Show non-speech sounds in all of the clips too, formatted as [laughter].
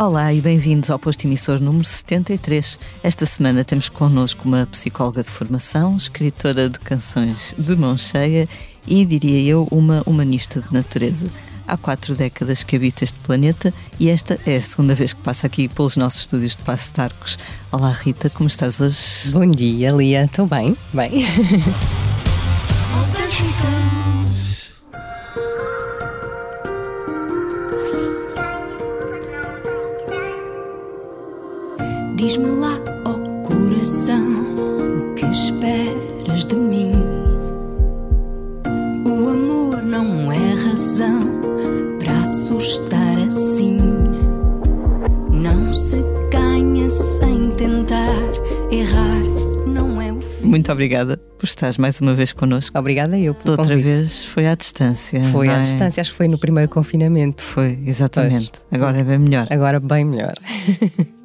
Olá e bem-vindos ao posto emissor número 73. Esta semana temos connosco uma psicóloga de formação, escritora de canções de mão cheia e, diria eu, uma humanista de natureza. Há quatro décadas que habita este planeta e esta é a segunda vez que passa aqui pelos nossos estúdios de Passo de Arcos. Olá Rita, como estás hoje? Bom dia, Lia. Estou bem? Bem. [laughs] Diz-me lá, ó oh coração, o que esperas de mim? O amor não é razão para assustar assim. Não se ganha sem tentar errar, não é o fim. Muito obrigada por estares mais uma vez connosco. Obrigada eu pelo outra convite. vez foi à distância. Foi à é? distância, acho que foi no primeiro confinamento. Foi, exatamente. Pois. Agora é bem melhor. Agora bem melhor. [laughs]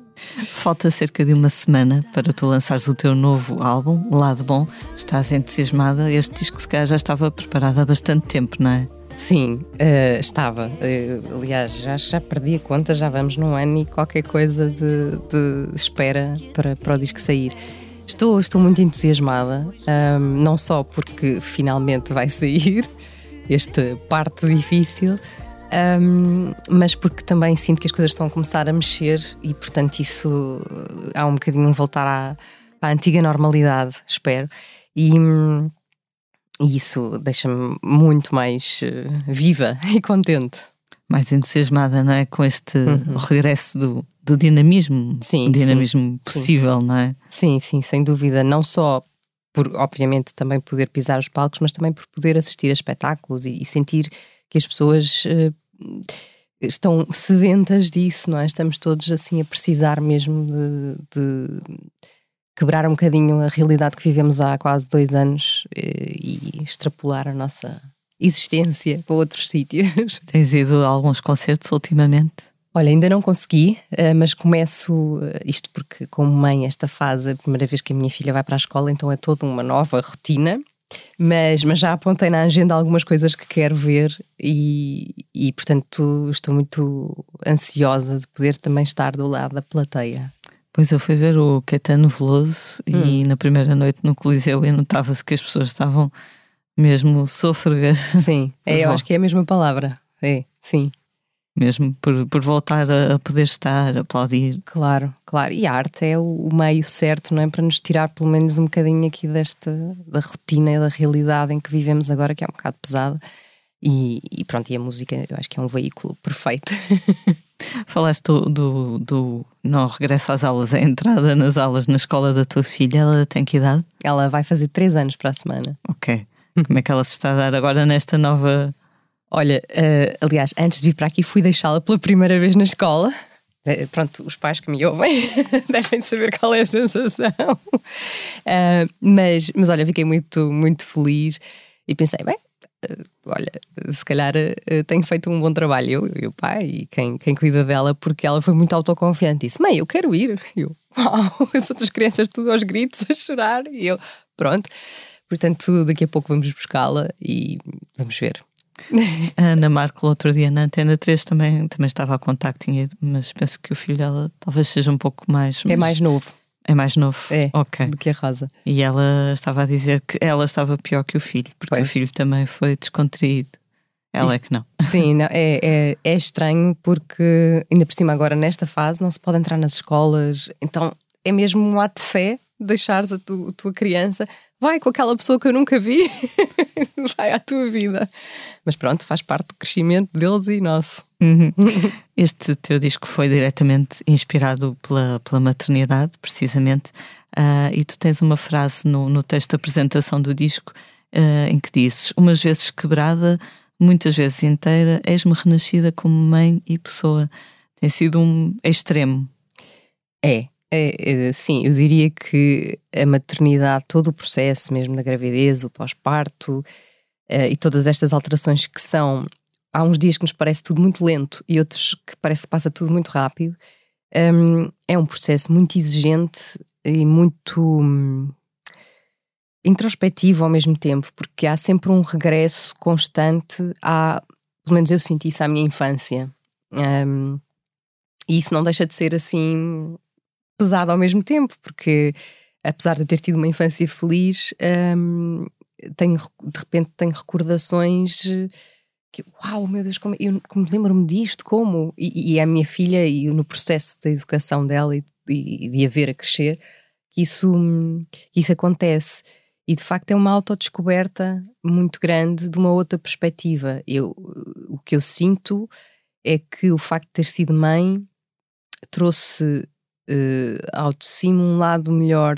Falta cerca de uma semana para tu lançares o teu novo álbum, Lado Bom. Estás entusiasmada? Este disco se calhar já estava preparado há bastante tempo, não é? Sim, uh, estava. Uh, aliás, já, já perdi a conta, já vamos num ano e qualquer coisa de, de espera para, para o disco sair. Estou, estou muito entusiasmada, um, não só porque finalmente vai [laughs] sair este parte difícil, um, mas porque também sinto que as coisas estão a começar a mexer e, portanto, isso há um bocadinho voltar à, à antiga normalidade, espero. E, e isso deixa-me muito mais uh, viva [laughs] e contente. Mais entusiasmada, não é? Com este uhum. regresso do, do dinamismo, sim, dinamismo sim, possível, sim. não é? Sim, sim, sem dúvida. Não só por, obviamente, também poder pisar os palcos, mas também por poder assistir a espetáculos e, e sentir que as pessoas uh, estão sedentas disso, não é? Estamos todos assim a precisar mesmo de, de, quebrar um bocadinho a realidade que vivemos há quase dois anos e, eh, e extrapolar a nossa existência para outros sítios. [laughs] Tens ido a alguns concertos ultimamente? Olha, ainda não consegui, eh, mas começo isto porque, como mãe, esta fase, a primeira vez que a minha filha vai para a escola, então é toda uma nova rotina. Mas, mas já apontei na agenda algumas coisas que quero ver e, e, portanto, estou muito ansiosa de poder também estar do lado da plateia. Pois eu fui ver o Caetano Veloso hum. e na primeira noite no Coliseu e notava-se que as pessoas estavam mesmo sôfregas. Sim, [laughs] é, eu acho que é a mesma palavra. É, sim mesmo por, por voltar a, poder estar, a aplaudir. Claro, claro. E a arte é o, o, meio certo, não é? Para nos tirar pelo menos um bocadinho aqui desta da rotina e da realidade em que vivemos agora, que é um bocado pesada. E, e pronto, e a música eu acho que é um veículo perfeito. [laughs] Falaste do, do, do, não regresso às aulas, a entrada nas aulas na escola da tua filha, ela tem que idade? Ela vai fazer três anos para a semana. Ok. Como é que ela se está a dar agora nesta nova Olha, uh, aliás, antes de vir para aqui fui deixá-la pela primeira vez na escola. Uh, pronto, os pais que me ouvem [laughs] devem saber qual é a sensação. Uh, mas, mas olha, fiquei muito, muito feliz e pensei, bem, olha, se calhar tenho feito um bom trabalho, eu e o pai e quem, quem cuida dela, porque ela foi muito autoconfiante. Disse, mãe, eu quero ir. E eu, [laughs] uau, as outras crianças tudo aos gritos a chorar. E eu, pronto. Portanto, daqui a pouco vamos buscá-la e vamos ver. A [laughs] Ana Marco, outro dia na Antena 3, também, também estava a contacto, mas penso que o filho dela talvez seja um pouco mais. É mais novo. É mais novo é, okay. do que a Rosa. E ela estava a dizer que ela estava pior que o filho, porque pois. o filho também foi descontraído. Ela é que não. [laughs] Sim, não, é, é, é estranho porque, ainda por cima, agora nesta fase, não se pode entrar nas escolas, então é mesmo um ato de fé deixares a, tu, a tua criança vai com aquela pessoa que eu nunca vi, [laughs] vai à tua vida. Mas pronto, faz parte do crescimento deles e nosso. Uhum. Este teu disco foi diretamente inspirado pela, pela maternidade, precisamente, uh, e tu tens uma frase no, no texto de apresentação do disco uh, em que dizes: Umas vezes quebrada, muitas vezes inteira, és-me renascida como mãe e pessoa. Tem sido um extremo. É, é, é, sim, eu diria que a maternidade, todo o processo mesmo da gravidez, o pós-parto uh, e todas estas alterações que são. Há uns dias que nos parece tudo muito lento e outros que parece que passa tudo muito rápido. Um, é um processo muito exigente e muito um, introspectivo ao mesmo tempo, porque há sempre um regresso constante a. Pelo menos eu senti isso à minha infância. Um, e isso não deixa de ser assim pesado ao mesmo tempo, porque apesar de eu ter tido uma infância feliz, um, tenho, de repente tenho recordações que, uau, meu Deus, como, eu como lembro-me disto, como? E, e, a minha filha, e no processo da educação dela e, e de a ver a crescer, que isso, que isso acontece. E de facto é uma autodescoberta muito grande de uma outra perspectiva. Eu, o que eu sinto é que o facto de ter sido mãe trouxe uh, ao de cima um lado melhor,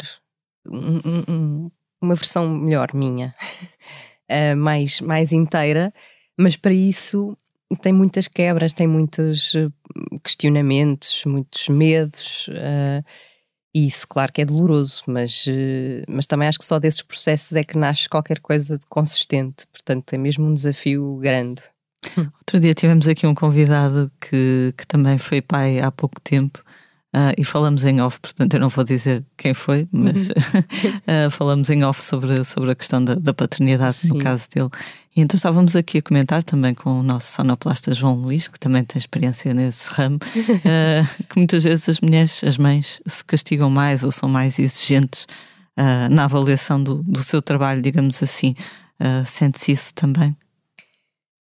um, um, uma versão melhor minha, uh, [laughs] mais, mais inteira, mas para isso tem muitas quebras, tem muitos eh, questionamentos, muitos medos. Uh, e isso, claro que é doloroso, mas, mas também acho que só desses processos é que nasce qualquer coisa de consistente. Portanto, é mesmo um desafio grande. Outro dia tivemos aqui um convidado que, que também foi pai há pouco tempo Uh, e falamos em off, portanto eu não vou dizer quem foi, mas uh, [laughs] falamos em off sobre, sobre a questão da, da paternidade Sim. no caso dele. E então estávamos aqui a comentar também com o nosso sonoplasta João Luís, que também tem experiência nesse ramo, uh, [laughs] que muitas vezes as mulheres, as mães, se castigam mais ou são mais exigentes na avaliação do, do seu trabalho, digamos assim. Sente-se isso também?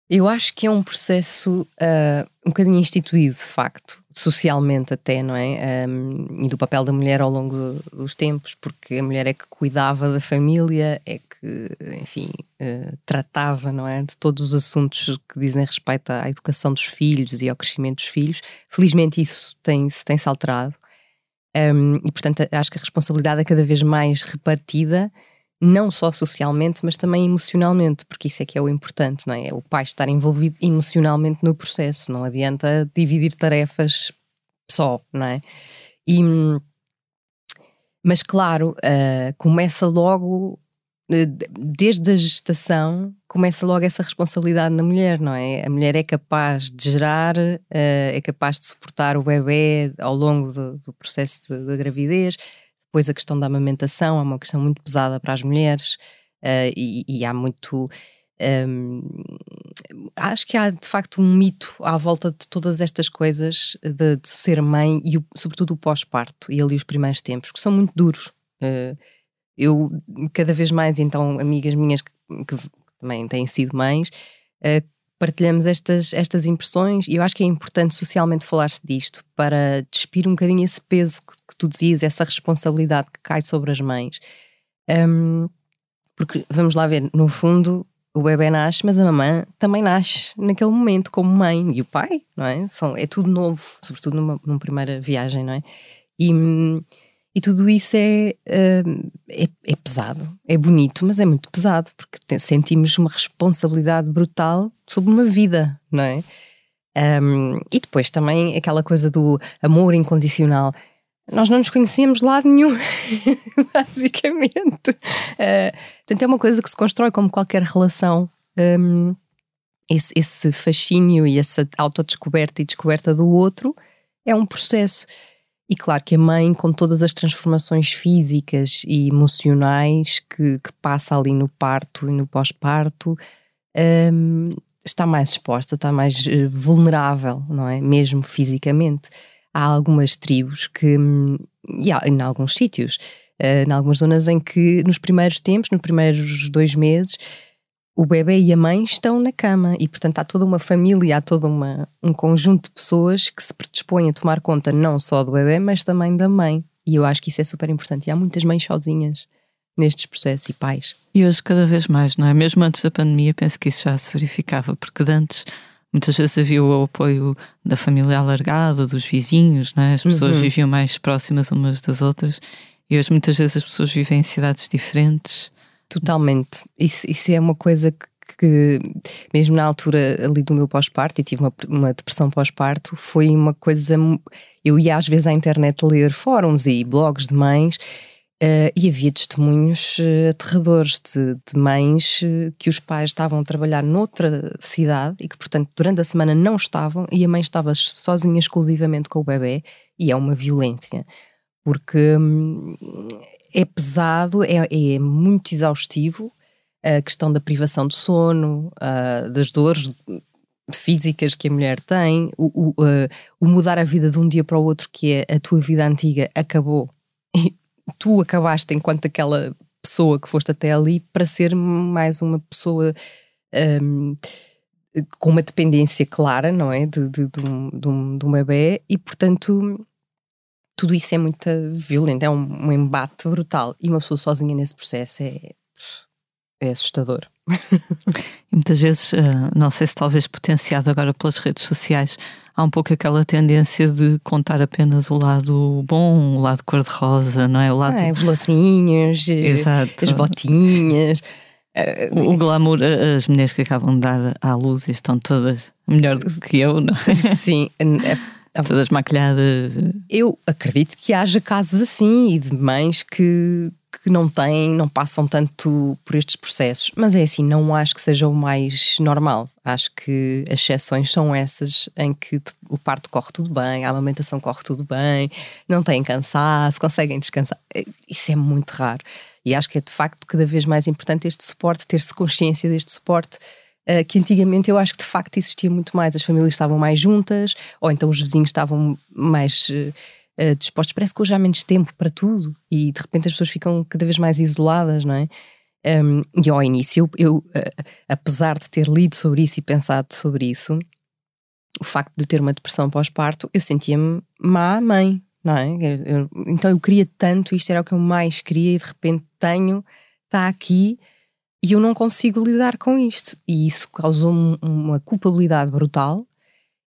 Eu acho que é um processo uh, um bocadinho instituído, de facto, socialmente até, não é? Um, e do papel da mulher ao longo do, dos tempos, porque a mulher é que cuidava da família, é que, enfim, uh, tratava, não é? De todos os assuntos que dizem respeito à educação dos filhos e ao crescimento dos filhos. Felizmente isso tem-se tem alterado. Um, e, portanto, acho que a responsabilidade é cada vez mais repartida não só socialmente, mas também emocionalmente, porque isso é que é o importante, não é? É o pai estar envolvido emocionalmente no processo, não adianta dividir tarefas só, não é? E, mas claro, uh, começa logo, uh, desde a gestação, começa logo essa responsabilidade na mulher, não é? A mulher é capaz de gerar, uh, é capaz de suportar o bebê ao longo do, do processo da gravidez, depois a questão da amamentação é uma questão muito pesada para as mulheres uh, e, e, há muito. Um, acho que há de facto um mito à volta de todas estas coisas de, de ser mãe e o, sobretudo o pós-parto e ali os primeiros tempos, que são muito duros. Uh, eu, cada vez mais, então, amigas minhas que, que também têm sido mães, uh, partilhamos estas, estas impressões e eu acho que é importante socialmente falar-se disto para despir um bocadinho esse peso que, tu dizias, essa responsabilidade que cai sobre as mães. Um, porque vamos lá ver, no fundo o bebê nasce, mas a mamãe também nasce naquele momento como mãe e o pai, não é? São, é tudo novo, sobretudo numa, numa primeira viagem, não é? E, e tudo isso é, hum, é, é, pesado, é bonito, mas é muito pesado, porque sentimos uma responsabilidade brutal sobre uma vida, não é? Um, e depois também aquela coisa do amor incondicional. Nós não nos conhecíamos de lado nenhum, [laughs] basicamente. Uh, portanto, é uma coisa que se constrói como qualquer relação. Um, esse, esse fascínio e essa autodescoberta e descoberta do outro é um processo. E claro que a mãe, com todas as transformações físicas e emocionais que, que passa ali no parto e no pós-parto, um, está mais exposta, está mais uh, vulnerável, não é? Mesmo fisicamente. Há algumas tribos que, hum, e há, em alguns sítios, uh, em algumas zonas em que nos primeiros tempos, nos primeiros dois meses, o bebê e a mãe estão na cama e, portanto, há toda uma família, há todo um conjunto de pessoas que se predispõem a tomar conta não só do bebê, mas também da mãe. E eu acho que isso é super importante. E há muitas mães sozinhas nestes processos e pais. E hoje, cada vez mais, não é? Mesmo antes da pandemia, penso que isso já se verificava, porque antes muitas vezes havia o apoio da família alargada, dos vizinhos, não é? As pessoas uhum. viviam mais próximas umas das outras. E hoje, muitas vezes, as pessoas vivem em cidades diferentes Totalmente. Isso, isso é uma coisa que, que, mesmo na altura ali do meu pós-parto, e tive uma, uma depressão pós-parto, foi uma coisa. Eu ia às vezes à internet ler fóruns e blogs de mães. Uh, e havia testemunhos uh, aterradores de, de mães uh, que os pais estavam a trabalhar noutra cidade e que, portanto, durante a semana não estavam e a mãe estava sozinha exclusivamente com o bebê e é uma violência. Porque hum, é pesado, é, é muito exaustivo a questão da privação de sono, das dores físicas que a mulher tem, o, o, o, mudar a vida de um dia para o outro, que é a tua vida antiga, acabou. [laughs] tu acabaste enquanto aquela pessoa que foste até ali para ser mais uma pessoa um, com uma dependência clara, não é? De, de, de, um, de, um, de um bebê e, portanto, tudo isso é muito violento, é um, um embate brutal. E uma pessoa sozinha nesse processo é, é assustador. e muitas vezes, eh, não sei se talvez potenciado agora pelas redes sociais, há um pouco aquela tendência de contar apenas o lado bom, o lado cor-de-rosa, não é? O lado. Ah, [laughs] os lacinhos, eh, Exato. as botinhas. O, [laughs] o glamour, as mulheres que acabam de dar à luz estão todas melhor do que eu, não é? [laughs] Sim, é Todas maquilhadas. Eu acredito que haja casos assim e de mães que, que não têm, não passam tanto por estes processos. Mas é assim, não acho que seja o mais normal. Acho que as exceções são essas em que o parto corre tudo bem, a amamentação corre tudo bem, não têm cansaço, conseguem descansar. É, isso é muito raro. E acho que é de facto cada vez mais importante este suporte, ter-se consciência deste suporte eh, que antigamente eu acho que de facto existia muito mais. As famílias estavam mais juntas, ou então os vizinhos estavam mais uh, dispostos. Parece que hoje há menos tempo para tudo e de repente as pessoas ficam cada vez mais isoladas, não é? Um, e ao início, eu, eu uh, apesar de ter lido sobre isso e pensado sobre isso, o facto de ter uma depressão pós-parto, eu sentia-me má mãe, não é? Eu, eu, então eu queria tanto, isto era o que eu mais queria, e de repente tenho, está aqui e eu não consigo lidar com isto. E isso causou-me uma culpabilidade brutal.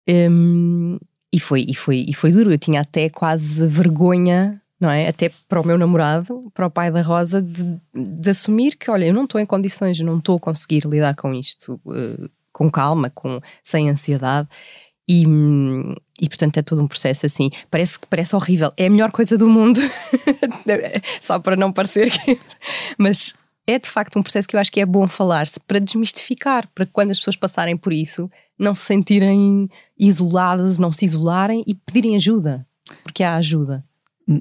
Um, e, foi, e, foi, e foi duro. Eu tinha até quase vergonha, não é? Até para o meu namorado, para o pai da Rosa, de, de assumir que, olha, eu não estou em condições, não estou a conseguir lidar com isto uh, com calma, com, sem ansiedade. E, e portanto é todo um processo assim. Parece que parece horrível. É a melhor coisa do mundo. [laughs] Só para não parecer que. [laughs] Mas é de facto um processo que eu acho que é bom falar-se para desmistificar, para quando as pessoas passarem por isso não se sentirem isoladas, não se isolarem e pedirem ajuda, porque há ajuda.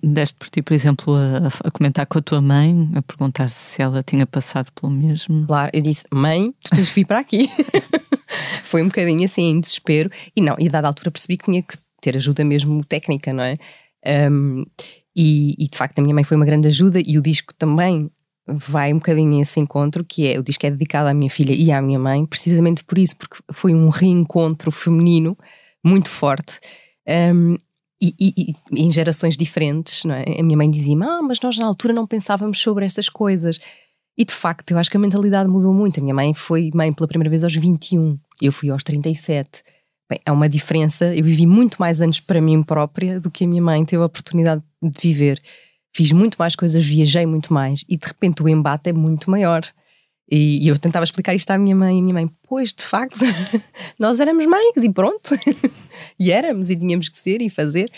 Deste por ti, por exemplo, a, a, comentar com a tua mãe, a perguntar se ela tinha passado pelo mesmo. Claro, eu disse: Mãe, tu tens que vir para aqui. [laughs] Foi um bocadinho assim, em desespero, e não, e a dada altura percebi que tinha que ter ajuda mesmo técnica, não é? Um, e, e, de facto a minha mãe foi uma grande ajuda e o disco também vai um bocadinho esse encontro, que é o disco é dedicado à minha filha e à minha mãe, precisamente por isso, porque foi um reencontro feminino muito forte. Um, e, e, e, em gerações diferentes, não é? A minha mãe dizia-me, ah, mas nós na altura não pensávamos sobre essas coisas. E de facto, eu acho que a mentalidade mudou muito. A minha mãe foi mãe pela primeira vez aos 21, eu fui aos 37. Bem, é uma diferença. Eu vivi muito mais anos para mim própria do que a minha mãe teve a oportunidade de viver fiz muito mais coisas, viajei muito mais e de repente o embate é muito maior. E, e eu tentava explicar isto à minha mãe e a minha mãe, pois de facto, [laughs] nós éramos mães e pronto. [laughs] e éramos e tínhamos que ser e fazer.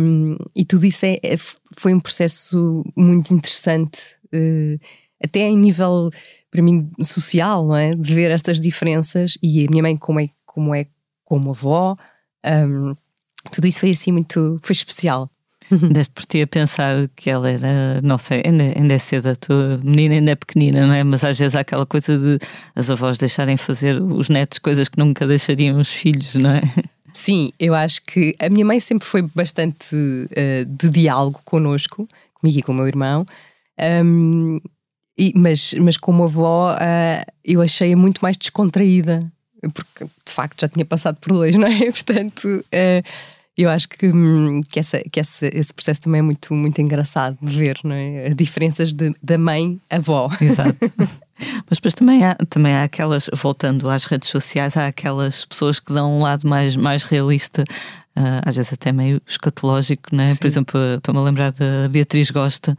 Um, e tudo isso é, é, foi um processo muito interessante, uh, até em nível, para mim, social, não é? De ver estas diferenças e a minha mãe, como é como, é, como avó, um, tudo isso foi assim muito, foi especial. Deste por ti a pensar que ela era, não sei, ainda, ainda é cedo, a tua menina ainda é pequenina, não é? Mas às vezes há aquela coisa de as avós deixarem fazer os netos coisas que nunca deixariam os filhos, não é? Sim, eu acho que a minha mãe sempre foi bastante uh, de diálogo connosco, comigo e com o meu irmão. Um, e, mas, mas como avó, uh, eu achei-a muito mais descontraída, porque de facto já tinha passado por dois, [laughs] não é? Portanto. Uh, eu acho que, hum, que, essa, que essa, esse processo também é muito, muito engraçado de ver, não é? As diferenças de, da mãe à avó. Exato. [laughs] Mas depois também há, também há aquelas, voltando às redes sociais, há aquelas pessoas que dão um lado mais, mais realista, uh, às vezes até meio escatológico, não é? Por exemplo, estou-me a lembrar da Beatriz Gosta,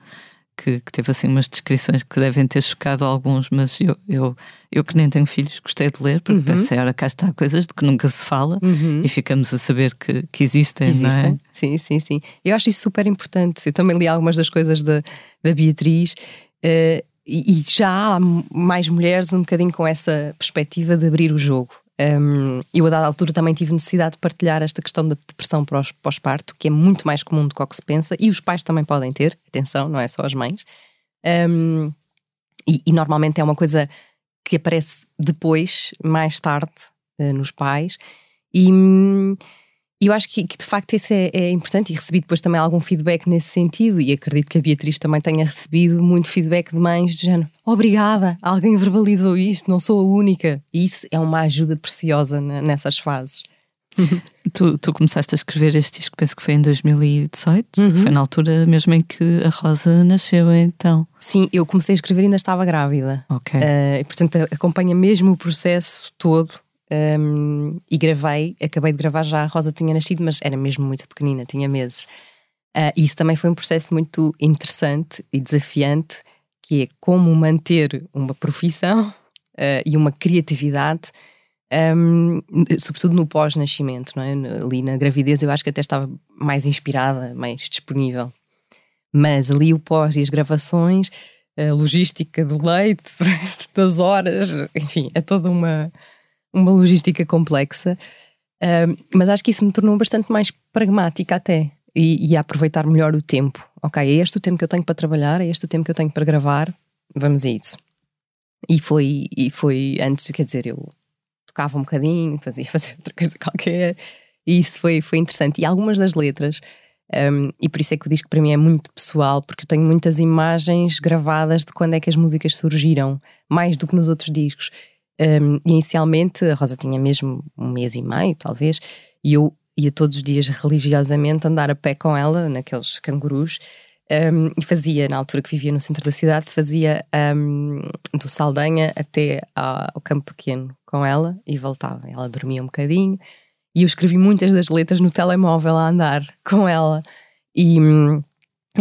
que, que, teve assim umas descrições que devem ter chocado alguns, mas eu, eu, eu que nem tenho filhos gostei de ler, porque uhum. pensei, ora, cá está coisas de que nunca se fala uhum. e ficamos a saber que, que existem, que existem. É? Sim, sim, sim. Eu acho isso super importante. Eu também li algumas das coisas da, da Beatriz. Uh, e, e já há mais mulheres um bocadinho com essa perspectiva de abrir o jogo. Um, eu, a dada altura, também tive necessidade de partilhar esta questão da depressão pós-parto, que é muito mais comum do que o que se pensa, e os pais também podem ter, atenção, não é só as mães. Um, e, e, normalmente é uma coisa que aparece depois, mais tarde, uh, nos pais. E hum, eu acho que, que, de facto isso é, é, importante e recebi depois também algum feedback nesse sentido e acredito que a Beatriz também tenha recebido muito feedback de mães de género obrigada, alguém verbalizou isto, não sou a única. E isso é uma ajuda preciosa nessas fases. [laughs] tu, tu, começaste a escrever este disco, penso que foi em 2018, uhum. foi na altura mesmo em que a Rosa nasceu, então. Sim, eu comecei a escrever e ainda estava grávida. Ok. Uh, e, portanto, acompanha mesmo o processo todo. Um, e gravei, acabei de gravar já, a Rosa tinha nascido, mas era mesmo muito pequenina, tinha meses. Uh, isso também foi um processo muito interessante e desafiante, que é como manter uma profissão uh, [laughs] e uma criatividade um, sobretudo no pós-nascimento, não é? Ali na gravidez eu acho que até estava mais inspirada, mais disponível. Mas ali o pós e as gravações, a logística do leite, [laughs] das horas, enfim, é toda uma, uma logística complexa. Um, mas acho que isso me tornou bastante mais pragmática até e, e, a aproveitar melhor o tempo. Ok, é este o tempo que eu tenho para trabalhar, é este o tempo que eu tenho para gravar, vamos a isso. E foi, e foi antes, quer dizer, eu tocava um bocadinho, fazia [laughs] fazer outra coisa qualquer. E isso foi, foi interessante. E algumas das letras, um, e por isso é que o disco para mim é muito pessoal, porque eu tenho muitas imagens gravadas de quando é que as músicas surgiram, mais do que nos outros discos. Um, inicialmente a Rosa tinha mesmo um mês e meio, talvez, e eu ia todos os dias religiosamente andar a pé com ela, naqueles cangurus, um, e fazia, na altura que vivia no centro da cidade, fazia um, do Saldanha até ao campo pequeno com ela e voltava. Ela dormia um bocadinho e eu escrevi muitas das letras no telemóvel a andar [laughs] com ela. E hum,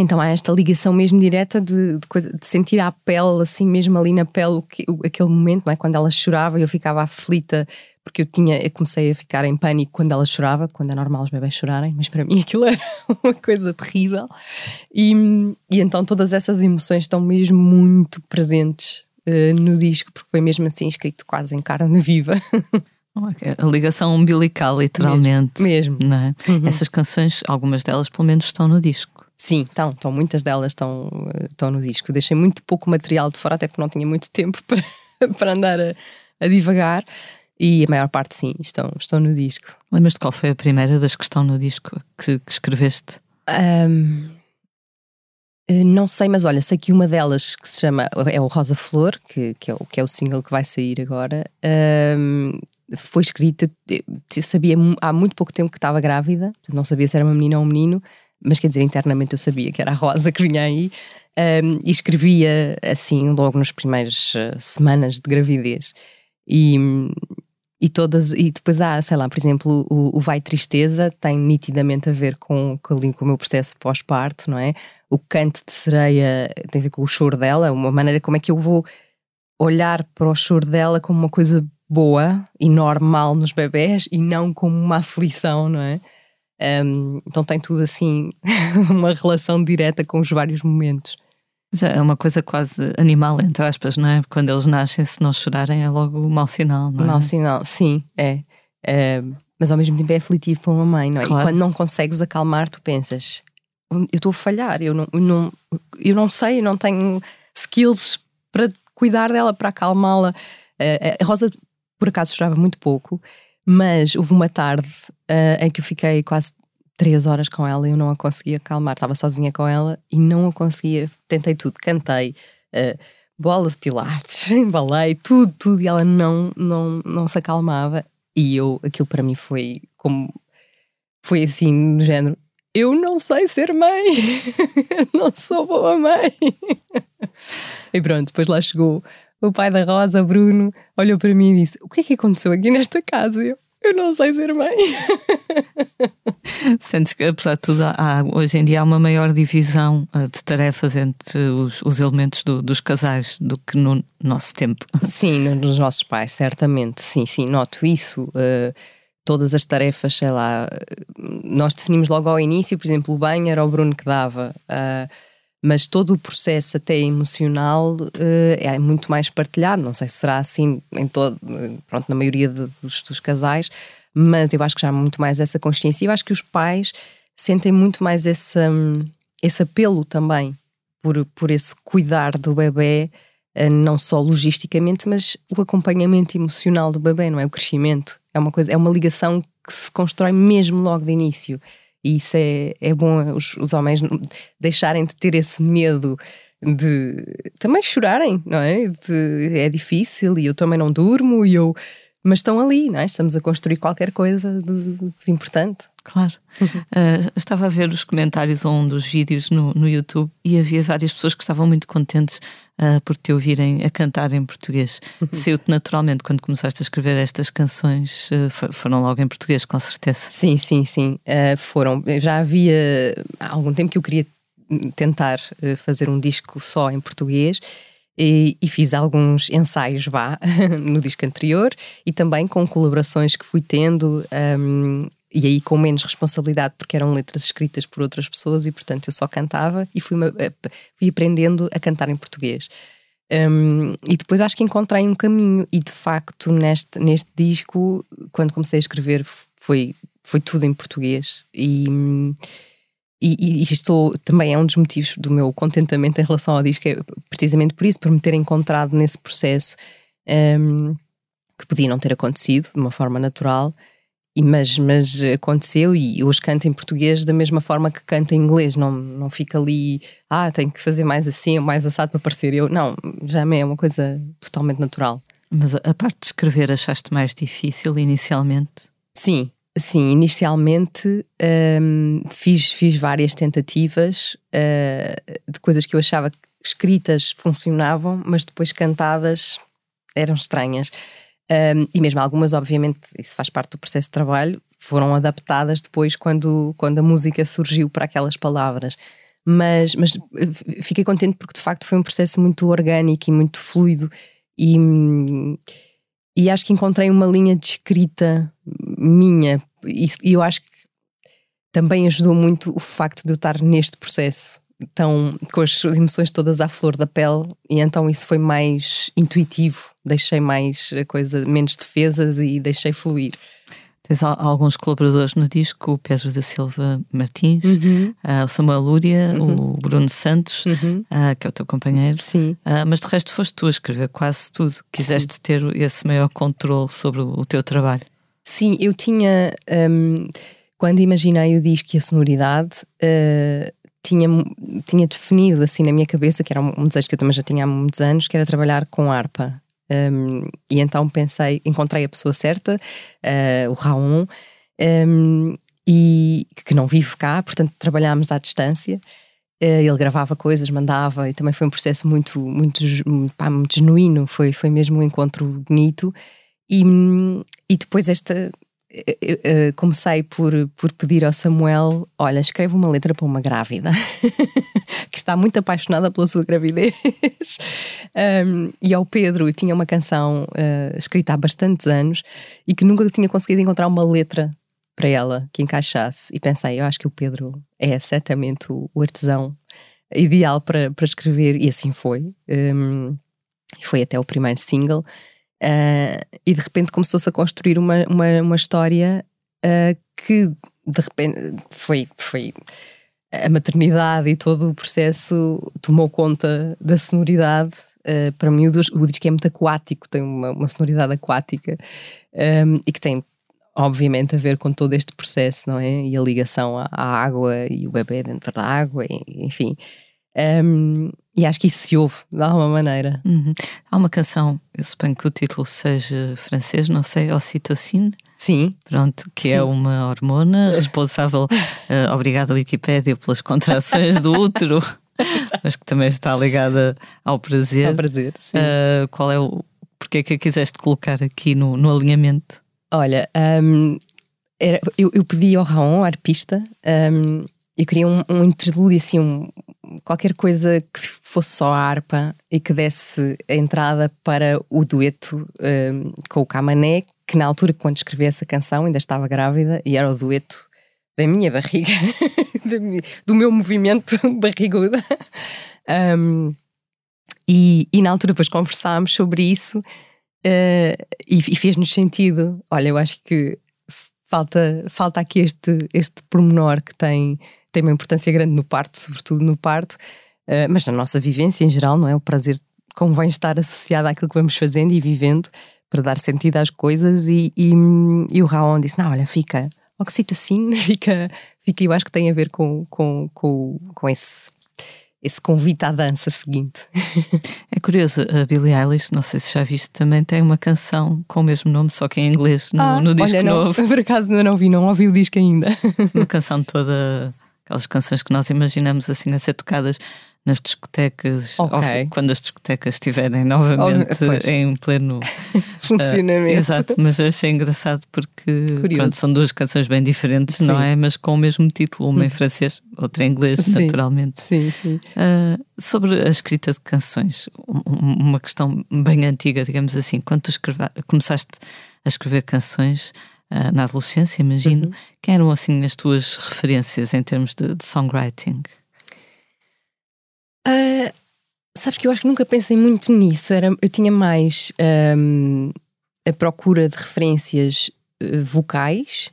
então há esta ligação mesmo direta de, de, coisa, de sentir a pele, assim mesmo ali na pele, o que, o, aquele momento, não é? quando ela chorava, eu ficava aflita porque eu tinha, eu comecei a ficar em pânico quando ela chorava, quando é normal os bebés chorarem, mas para [laughs] mim aquilo era uma coisa terrível. E, e então todas essas emoções estão mesmo muito presentes uh, no disco, porque foi mesmo assim escrito quase em carne viva. [laughs] A ligação umbilical, literalmente. Mesmo. Não é? Uhum. Essas canções, algumas delas pelo menos estão no disco. Sim, estão, estão muitas delas estão, eh, estão no disco. Deixei muito pouco material de fora, até porque não tinha muito tempo [laughs] para, para andar a, a divagar. E a maior parte, sim, estão, estão no disco. Lembras-te qual foi a primeira das que estão no disco que, que escreveste? Um, eh, não sei, mas olha, sei que uma delas que se chama é o Rosa Flor, que, que, é, o, que é o single que vai sair agora. Um, foi escrita, eu sabia há muito pouco tempo que estava grávida, não sabia se era uma menina ou um menino, mas quer dizer, internamente eu sabia que era a Rosa que vinha aí. Um, e escrevia assim logo nas primeiras eh, semanas de gravidez. E, e todas e depois há, sei lá, por exemplo, o, o Vai Tristeza tem nitidamente a ver com, com, com o meu processo pós-parto, não é? O canto de sereia tem a ver com o choro dela, uma maneira como é que eu vou olhar para o choro dela como uma coisa boa e normal nos bebés e não como uma aflição, não é? Um, então tem tudo assim [laughs] uma relação direta com os vários momentos. É uma coisa quase animal, entre aspas, não é? Quando eles nascem, se não chorarem, é logo mau sinal, não é? Mau sinal, sim, é. é mas ao mesmo tempo é aflitivo para uma mãe, não é? Claro. E quando não consegues acalmar, tu pensas: eu estou a falhar, eu não, eu não, eu não sei, eu não tenho skills para cuidar dela, para acalmá-la. Uh, a Rosa, por acaso, chorava muito pouco, mas houve uma tarde uh, em que eu fiquei quase três horas com ela e eu não a conseguia acalmar. Estava sozinha com ela e não a conseguia. Tentei tudo, cantei, uh, bola de pilates, [laughs] embalei, tudo, tudo, e ela não, não, não se acalmava. E eu, aquilo para mim foi como. Foi assim, no género. Eu não sei ser mãe, [laughs] não sou boa mãe. [laughs] e pronto, depois lá chegou o pai da Rosa, Bruno, olhou para mim e disse: O que é que aconteceu aqui nesta casa? Eu, eu não sei ser mãe. [laughs] Sentes que, apesar de tudo, há, hoje em dia há uma maior divisão uh, de tarefas entre os, os elementos do, dos casais do que no nosso tempo. [laughs] Sim, nos nossos pais, certamente. Sim, sim, noto isso. Uh, todas as tarefas, sei lá, nós definimos logo ao início, por exemplo, o banho era o Bruno que dava. Uh, mas todo o processo até emocional uh, é muito mais partilhado. Não sei se será assim em todo, pronto, na maioria dos, dos, casais, mas eu acho que já há muito mais essa consciência. E eu acho que os pais sentem muito mais esse, um, esse apelo também por, por esse cuidar do bebê, uh, não só logisticamente, mas o acompanhamento emocional do bebê, não é? O crescimento. É uma coisa, é uma ligação que se constrói mesmo logo de início. E isso é, é bom os, os homens deixarem de ter esse medo de também chorarem, não é? De, é difícil e eu também não durmo e eu mas estão ali, não é? Estamos a construir qualquer coisa de, de importante. Claro. Uhum. Uh, estava a ver os comentários a um dos vídeos no, no YouTube e havia várias pessoas que estavam muito contentes uh, por te ouvirem a cantar em português. Uhum. Saiu-te naturalmente quando começaste a escrever estas canções, uh, foram logo em português, com certeza. Sim, sim, sim. foram. Já havia há algum tempo que eu queria tentar fazer um disco só em português e, e, fiz alguns ensaios vá [laughs] no disco anterior e também com colaborações que fui tendo um, e aí com menos responsabilidade porque eram letras escritas por outras pessoas e portanto eu só cantava e fui, fui aprendendo a cantar em português. Um, e depois acho que encontrei um caminho e de facto neste, neste disco quando comecei a escrever foi, foi tudo em português. E e, e estou também é um dos motivos do meu contentamento em relação ao disco, é precisamente por isso, por me ter encontrado nesse processo um, que podia não ter acontecido de uma forma natural, mas, mas aconteceu e hoje canto em português da mesma forma que canto em inglês, não, não fica ali, ah, tenho que fazer mais assim ou mais assado para parecer eu. Não, já me é uma coisa totalmente natural. Mas a parte de escrever achaste mais difícil inicialmente? Sim, Sim, inicialmente um, fiz, fiz várias tentativas uh, de coisas que eu achava que escritas funcionavam, mas depois cantadas eram estranhas. Um, e mesmo algumas, obviamente, isso faz parte do processo de trabalho, foram adaptadas depois quando, quando a música surgiu para aquelas palavras. Mas, mas fiquei contente porque de facto foi um processo muito orgânico e muito fluido e, e acho que encontrei uma linha de escrita minha. E, e eu acho que também ajudou muito o facto de eu estar neste processo tão com as emoções todas à flor da pele e então isso foi mais intuitivo deixei mais a coisa menos defesas e deixei fluir Tens alguns colaboradores no disco, o Pedro da Silva Martins, uhum. uh, o Samuel Lúria, uhum. o Bruno Santos, uhum. uh, que é o teu companheiro. Sim. Uh, mas de resto foste tu a escrever quase tudo. Quiseste Sim. ter esse maior controle sobre o, teu trabalho. Sim, eu tinha. Um, quando imaginei o disco e a sonoridade, tinha, tinha definido assim na minha cabeça, que era um desejo que eu também já tinha há muitos anos, que era trabalhar com harpa. Um, e então pensei, encontrei a pessoa certa, uh, o Raon, um, e que não vive cá, portanto trabalhámos à distância. Uh, ele gravava coisas, mandava, e também foi um processo muito, muito, pá, muito genuíno, foi, foi mesmo um encontro bonito. E, e depois esta comecei por, por pedir ao Samuel: olha, escreve uma letra para uma grávida [laughs] que está muito apaixonada pela sua gravidez. [laughs] um, e ao Pedro tinha uma canção uh, escrita há bastantes anos e que nunca tinha conseguido encontrar uma letra para ela que encaixasse. E pensei: eu acho que o Pedro é certamente o, o artesão ideal para, para escrever, e assim foi. Um, foi até o primeiro single. Uh, e de repente começou-se a construir uma, uma, uma história uh, que de repente foi, foi a maternidade e todo o processo tomou conta da sonoridade. Uh, para mim, o, o disco é muito aquático, tem uma, uma sonoridade aquática um, e que tem, obviamente, a ver com todo este processo, não é? E a ligação à, à água e o bebê dentro da água, e, enfim. Um, e acho que isso se ouve de alguma maneira. Uhum. Há uma canção, eu suponho que o título seja francês, não sei, Oxitocina. Sim. Pronto, que é Sim. é uma hormona [laughs] responsável, uh, obrigado Wikipédia, pelas contrações do útero, [laughs] mas que também está ligada ao prazer. Ao prazer, sim. Uh, qual é o. Porquê é que a quiseste colocar aqui no, no alinhamento? Olha, um, era, eu, eu pedi ao Raon, arpista, um, eu queria um, um interlúdio, assim, um, qualquer coisa que fosse só a harpa e que desse a entrada para o dueto um, com o Camané, que na altura, quando escrevi essa canção, ainda estava grávida e era o dueto da minha barriga, [laughs] do meu movimento [laughs] barriguda. Um, e, e, na altura, depois conversámos sobre isso uh, e, e fez-nos sentido. Olha, eu acho que falta, falta aqui este, este pormenor que tem tem uma importância grande no parto, sobretudo no parto, uh, mas na nossa vivência em geral, não é? O prazer convém estar associado àquilo que vamos fazendo e vivendo para dar sentido às coisas e, e, e o Raon disse, não, olha, fica oxitocina, [laughs] fica, fica, eu acho que tem a ver com, com, com, com esse esse convite à dança seguinte. [laughs] É curioso, a Billie Eilish, não sei se já viste, também tem uma canção com o mesmo nome, só que em inglês, no, ah, no disco olha, não, novo. [laughs] Por acaso ainda não vi, não ouvi o disco ainda. Uma canção toda, aquelas canções que nós imaginamos assim a ser tocadas nas discotecas, okay. quando as discotecas estiverem novamente oh, em pleno [laughs] funcionamento. Uh, exato, mas achei engraçado porque pronto, são duas canções bem diferentes, sim. não é? Mas com o mesmo título, uma em hum. francês, outra em inglês, sim. naturalmente. Sim, sim. Uh, sobre a escrita de canções, uma questão bem antiga, digamos assim, quando tu escreva, começaste a escrever canções. Uh, na adolescência, imagino, uhum. quem eram assim as tuas referências em termos de, de songwriting? Uh, sabes que eu acho que nunca pensei muito nisso. Era, eu tinha mais um, a procura de referências uh, vocais,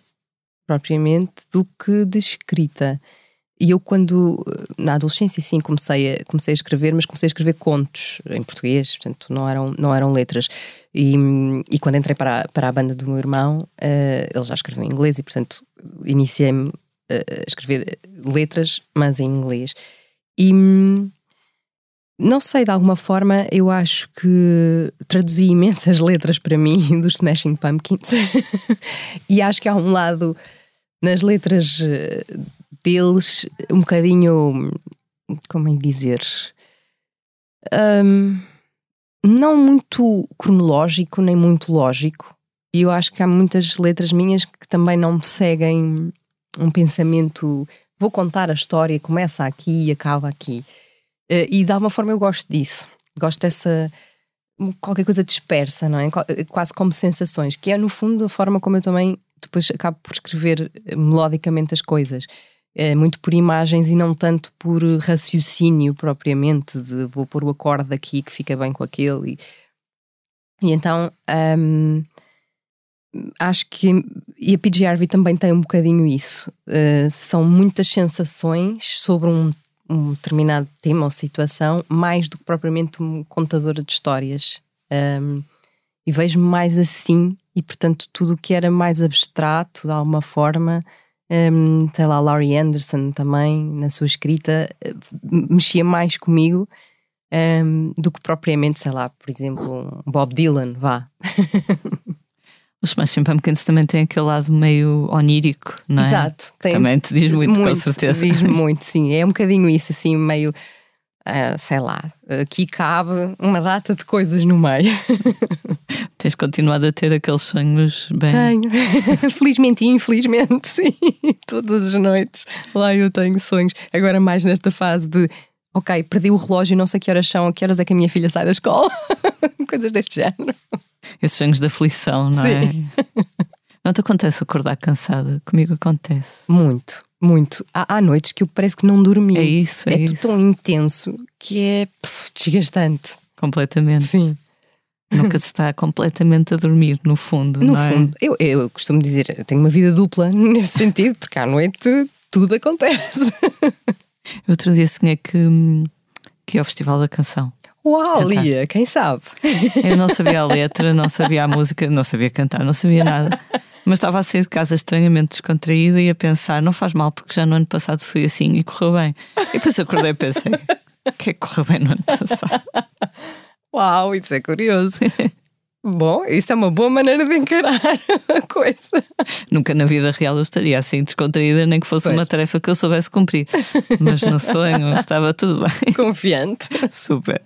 propriamente, do que de escrita. E eu, quando, na adolescência, sim, comecei a, comecei a escrever, mas comecei a escrever contos em português, portanto, não eram, não eram letras. E, e quando entrei para a, para a banda do meu irmão, uh, ele já escreveu em inglês e, portanto, iniciei-me a escrever letras, mas em inglês. E não sei, de alguma forma, eu acho que traduzi imensas [laughs] letras para mim [laughs] dos Smashing Pumpkins. [laughs] e acho que há um lado nas letras eh, deles um bocadinho. Como é dizer? Um, não muito cronológico, nem muito lógico. E eu acho que há muitas letras minhas que também não seguem um pensamento. Vou contar a história, começa aqui e acaba aqui. Uh, e de alguma forma eu gosto disso. Gosto dessa. qualquer coisa dispersa, não é? Quase como sensações, que é no fundo a forma como eu também depois acabo por escrever eh, melodicamente as coisas. É muito por imagens e não tanto por raciocínio propriamente, de vou pôr o acorde aqui que fica bem com aquele. E, e então. Um, acho que e a PG Harvey também tem um bocadinho isso. Uh, são muitas sensações sobre um um determinado tema ou situação, mais do que propriamente uma contadora de histórias. Um, e vejo-me mais assim, e portanto, tudo o que era mais abstrato, de alguma forma, um, sei lá, Laurie Anderson também, na sua escrita, mexia mais comigo um, do que propriamente, sei lá, por exemplo, Bob Dylan, vá. Os Smashing Pumpkins também têm aquele lado meio onírico, não é? Exato. Tem, também te diz muito, muito, com certeza. Diz muito, sim. É um bocadinho isso, assim, meio, uh, sei lá, aqui cabe uma data de coisas no meio. [laughs] Tens continuado a ter aqueles sonhos bem. Tenho. [laughs] Felizmente e infelizmente, sim. [laughs] Todas as noites lá eu tenho sonhos. Agora, mais nesta fase de ok, perdi o relógio, não sei que horas são, a que horas é que a minha filha sai da escola. Coisas deste género. Esses sonhos de aflição, não é? Sim. Não te acontece acordar cansada? Comigo acontece. Muito, muito. Há, há noites que eu parece que não dormi. É isso, é, é isso. tão intenso que é pff, desgastante. Completamente. Sim. Nunca se está completamente a dormir, no fundo. No é? fundo, eu, eu costumo dizer, eu tenho uma vida dupla [laughs] nesse sentido, porque à noite tudo acontece. [laughs] Outro dia sonhei que, que é o Festival da Canção. Uau, cantar. Lia, quem sabe? Eu não sabia a letra, não sabia a música, não sabia cantar, não sabia nada. [laughs] Mas estava a sair de casa estranhamente descontraída e a pensar: não faz mal, porque já no ano passado fui assim e correu bem. E depois acordei e pensei: o que é que correu bem no ano passado? [laughs] Uau, isso é curioso. Bom, isso é uma boa maneira de encarar a coisa. Nunca na vida real eu estaria assim descontraída, nem que fosse pois. uma tarefa que eu soubesse cumprir. Mas no sonho [laughs] estava tudo bem. Confiante. Super.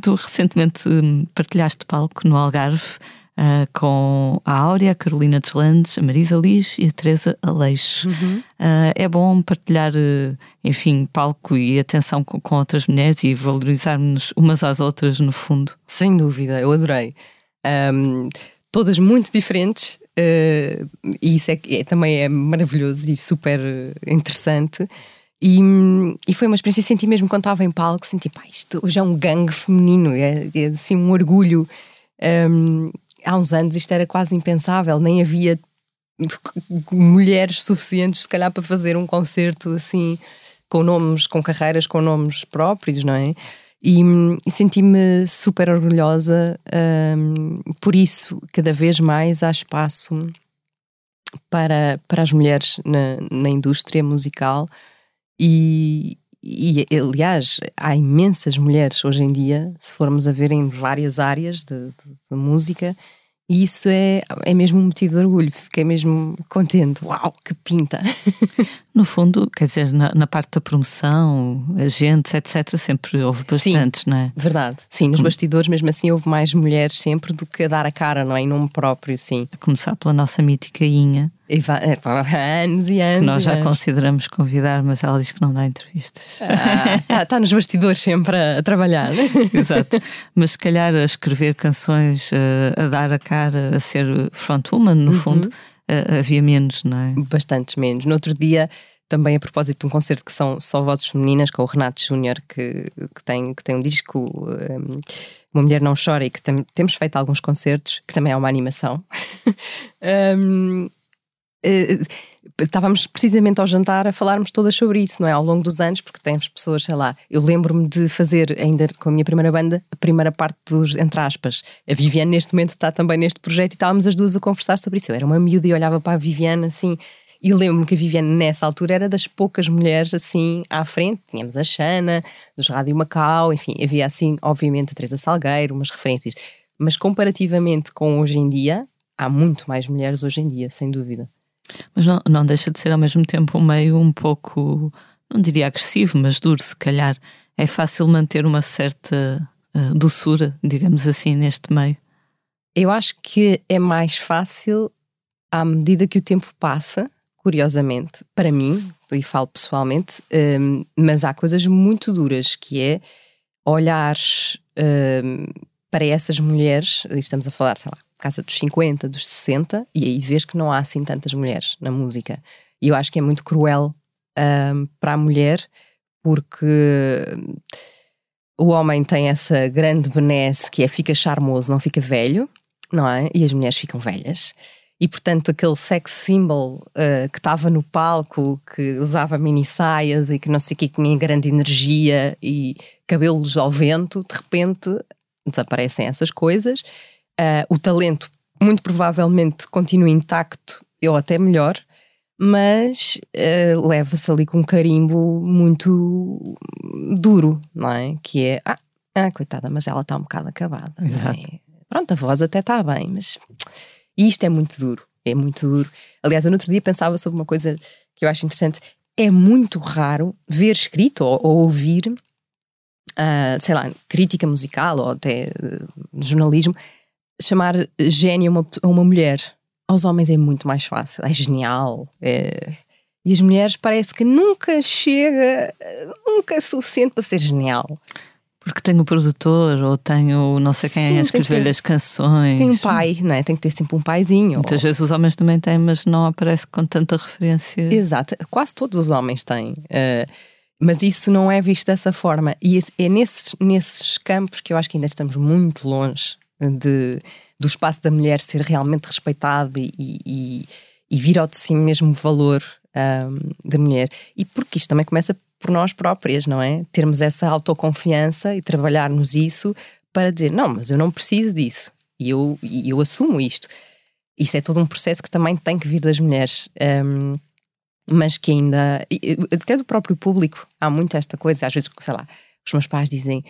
Tu recentemente hum, partilhaste palco no Algarve uh, com a Áurea, a Carolina Deslandes, a Marisa Liz e a Teresa Aleixo. Uhum. Uh, é bom partilhar, uh, enfim, palco e atenção com, com outras mulheres e valorizarmos umas às outras, no fundo. Sem dúvida, eu adorei um, todas muito diferentes, uh, e isso é, é, também é maravilhoso e super interessante. E, e, foi uma experiência, senti mesmo quando estava em palco, senti, pá, isto hoje é um gangue feminino, é, é assim um orgulho. Um, há uns anos isto era quase impensável, nem havia mulheres suficientes, se calhar, para fazer um concerto assim, com nomes, com carreiras, com nomes próprios, não é? E, e senti-me super orgulhosa um, por isso, cada vez mais há espaço para, para as mulheres na, na indústria musical e, e, aliás, há imensas mulheres hoje em dia, se formos a ver em várias áreas de, de, de música, e isso é, é mesmo um motivo de orgulho. Fiquei mesmo contente. Uau, que pinta! [laughs] No fundo, quer dizer, na, na parte da promoção, agentes, etc., sempre houve bastantes, Sim, não é? Verdade. Sim, nos bastidores, mesmo assim, houve mais mulheres sempre do que a dar a cara, não é? Em nome próprio, sim. A começar pela nossa mítica Inha. E vai, é, [laughs] anos e anos. Que nós já anos. consideramos convidar, mas ela diz que não dá entrevistas. Está ah, tá nos bastidores sempre a, a trabalhar. [laughs] Exato. Mas se calhar a escrever canções, a, eh, a dar a cara, a ser frontwoman, no uhum. fundo, a, havia menos, não é? Bastantes menos. No outro dia, também a propósito de um concerto que são só vozes femininas, com o Renato Júnior, que, que, tem, que tem um disco. Um, uma Mulher Não Chora e que tem, temos feito alguns concertos, que também é uma animação. um, [laughs] Uh, estávamos precisamente ao jantar a falarmos todas sobre isso, não é? Ao longo dos anos, porque temos pessoas, sei lá, eu lembro-me de fazer ainda com a minha primeira banda, a primeira parte dos, entre aspas. A Viviane neste momento está também neste projeto e estávamos as duas a conversar sobre isso. Eu era uma miúda e olhava para a Viviane assim. E lembro-me que a Viviane, nessa altura, era das poucas mulheres assim à frente. Tínhamos a Xana, dos Rádio Macau, enfim, havia assim, obviamente, a Teresa Salgueiro, umas referências. Mas comparativamente com hoje em dia, há muito mais mulheres hoje em dia, sem dúvida. Mas não, não deixa de ser ao mesmo tempo um meio um pouco, não diria agressivo, mas duro, se calhar. É fácil manter uma certa uh, doçura, digamos assim, neste meio. Eu acho que é mais fácil à medida que o tempo passa, curiosamente, para mim, e falo pessoalmente, um, mas há coisas muito duras que é olhar um, para essas mulheres, estamos a falar, sei lá, casa dos 50, dos 60, e aí vês que não há assim tantas mulheres na música. E eu acho que é muito cruel um, para a mulher, porque o homem tem essa grande benesse que é fica charmoso, não fica velho, não é? E as mulheres ficam velhas. E portanto, aquele sex symbol uh, que estava no palco, que usava mini saias e que não sei o que tinha grande energia e cabelos ao vento, de repente desaparecem essas coisas Uh, o talento, muito provavelmente, continua intacto, ou até melhor, mas uh, leva-se ali com um carimbo muito duro, não é? Que é, ah, ah coitada, mas ela está um bocado acabada. É? Pronto, a voz até está bem, mas isto é muito duro, é muito duro. Aliás, eu no outro dia pensava sobre uma coisa que eu acho interessante. É muito raro ver escrito ou, ou ouvir, uh, sei lá, crítica musical ou até uh, jornalismo chamar gênio a uma, uma mulher. Aos homens é muito mais fácil, é genial. É... E as mulheres parece que nunca chega, nunca é suficiente para ser genial. Porque tem o produtor ou tem o não sei quem Sim, a escrever as canções. Tem um pai, não é? Tem que ter sempre um paizinho. Muitas ou... vezes os homens também têm, mas não aparece com tanta referência. Exato, quase todos os homens têm. Uh, mas isso não é visto dessa forma. E é nesses, nesses campos que eu acho que ainda estamos muito longe de, do espaço da mulher ser realmente respeitado e, e, e vir ao de si mesmo valor um, da mulher. E porque isto também começa por nós próprias, não é? Termos essa autoconfiança e trabalharmos isso para dizer, não, mas eu não preciso disso e eu, eu assumo isto. Isso é todo um processo que também tem que vir das mulheres. Um, mas que ainda, até do próprio público, há muito esta coisa. Às vezes, sei lá, os meus pais dizem: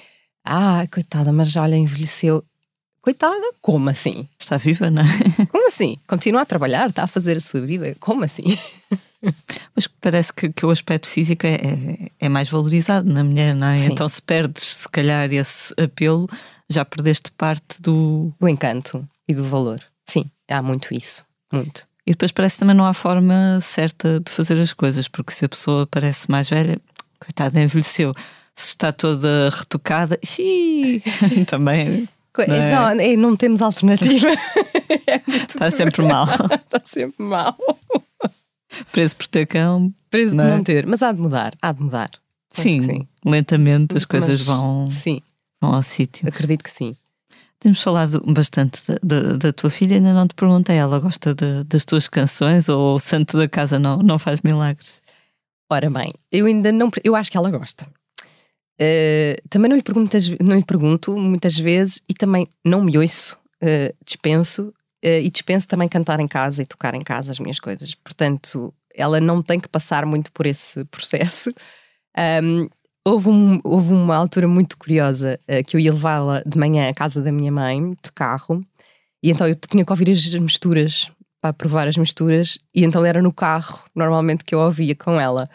Ah, coitada, mas olha, envelheceu. Coitada, como assim? Está viva, não é? [laughs] Como assim? Continua a trabalhar, está a fazer a sua vida, como assim? [laughs] Mas parece que, que o aspecto físico é, é, é, mais valorizado na mulher, não é? Sim. Então, se perdes, se calhar, esse apelo, já perdeste parte do. Do encanto e do valor. Sim, há muito isso. Muito. E depois parece que também não há forma certa de fazer as coisas, porque se a pessoa parece mais velha, coitada, envelheceu. Se está toda retocada, xiii, [laughs] também não, é? não, é, não, temos alternativa. [laughs] Está sempre mal. [laughs] Está sempre mal. Preso por ter cão. Preso por não, não ter. Mas há de mudar, há de mudar. Sim, sim, lentamente as coisas Mas, vão, sim. vão ao sítio. Acredito que sim. Temos falado bastante da, da, da, tua filha, ainda não te perguntei, ela gosta de, das tuas canções ou o santo da casa não, não faz milagres? Ora bem, eu ainda não. Eu acho que ela gosta. Uh, também não lhe, pergunto, não lhe pergunto muitas vezes e também não me ouço, uh, dispenso uh, e dispenso também cantar em casa e tocar em casa as minhas coisas. Portanto, ela não tem que passar muito por esse [laughs] processo. Um, houve, um, houve uma altura muito curiosa que eu ia levá-la de manhã à casa da minha mãe, de carro, e então eu tinha que ouvir as misturas para provar as misturas, e então era no carro, normalmente, que eu ouvia com ela.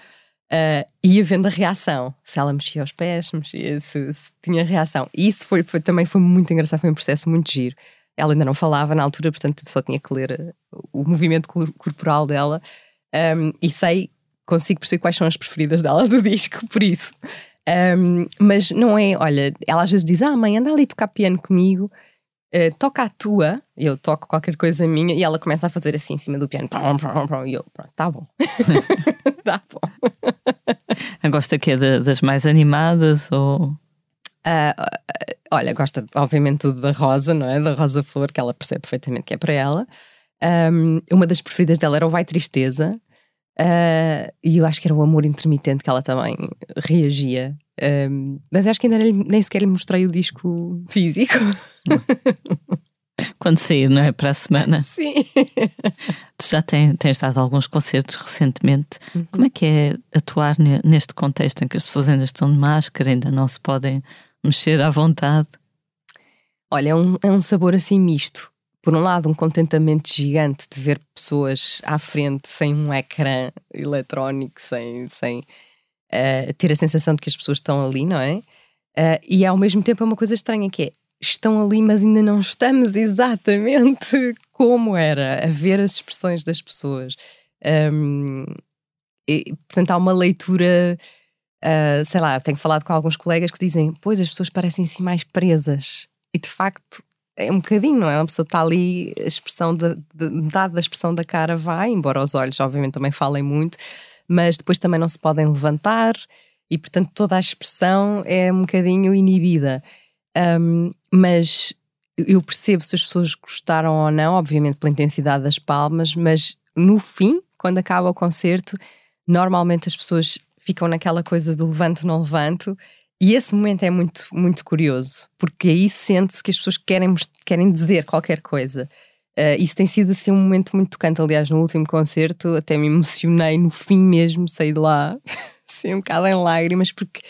Uh, ia vendo a reação, se ela mexia os pés, mexia, se, se tinha reação. E isso foi, foi, também foi muito engraçado, foi um processo muito giro. Ela ainda não falava na altura, portanto só tinha que ler o movimento corporal dela. Um, e sei, consigo perceber quais são as preferidas dela do [laughs] disco, por isso. Um, mas não é, olha, ela às vezes diz: Ah, mãe, anda ali tocar piano comigo. Uh, toca a tua, eu toco qualquer coisa minha e ela começa a fazer assim em cima do piano, e eu, pronto, tá bom, [laughs] [laughs] tá bom. [laughs] Gosta que é de, das mais animadas ou? Uh, olha, gosta obviamente da Rosa, não é? Da Rosa Flor, que ela percebe perfeitamente que é para ela. Um, uma das preferidas dela era o Vai Tristeza, uh, e eu acho que era o Amor Intermitente que ela também reagia um, mas acho que ainda nem, nem sequer lhe mostrei o disco físico. Quando sair, não é? Para a semana. [laughs] Sim. Tu já tens, tens dado alguns concertos recentemente. Uhum. Como é que é atuar neste contexto em que as pessoas ainda estão de máscara, ainda não se podem mexer à vontade? Olha, é um, é um sabor assim misto. Por um lado, um contentamento gigante de ver pessoas à frente sem um ecrã eletrónico, sem, sem, uh, ter a sensação de que as pessoas estão ali, não é? Uh, e ao mesmo tempo é uma coisa estranha que é estão ali, mas ainda não estamos exatamente [laughs] como era, a ver as expressões das pessoas. Um, e, portanto, há uma leitura, uh, sei lá, tenho falado com alguns colegas que dizem, pois as pessoas parecem assim mais presas. E de facto é um bocadinho, não é? Uma pessoa está ali, a expressão de, de, metade da expressão da cara vai, embora os olhos, obviamente, também falem muito, mas depois também não se podem levantar e, portanto, toda a expressão é um bocadinho inibida. Um, mas eu percebo se as pessoas gostaram ou não, obviamente pela intensidade das palmas, mas no fim, quando acaba o concerto, normalmente as pessoas ficam naquela coisa do levanto, não levanto. E esse momento é muito, muito curioso, porque aí sente-se que as pessoas querem, querem dizer qualquer coisa. Uh, isso tem sido assim um momento muito tocante. Aliás, no último concerto até me emocionei no fim mesmo, saí de lá [laughs] assim, um bocado em lágrimas, porque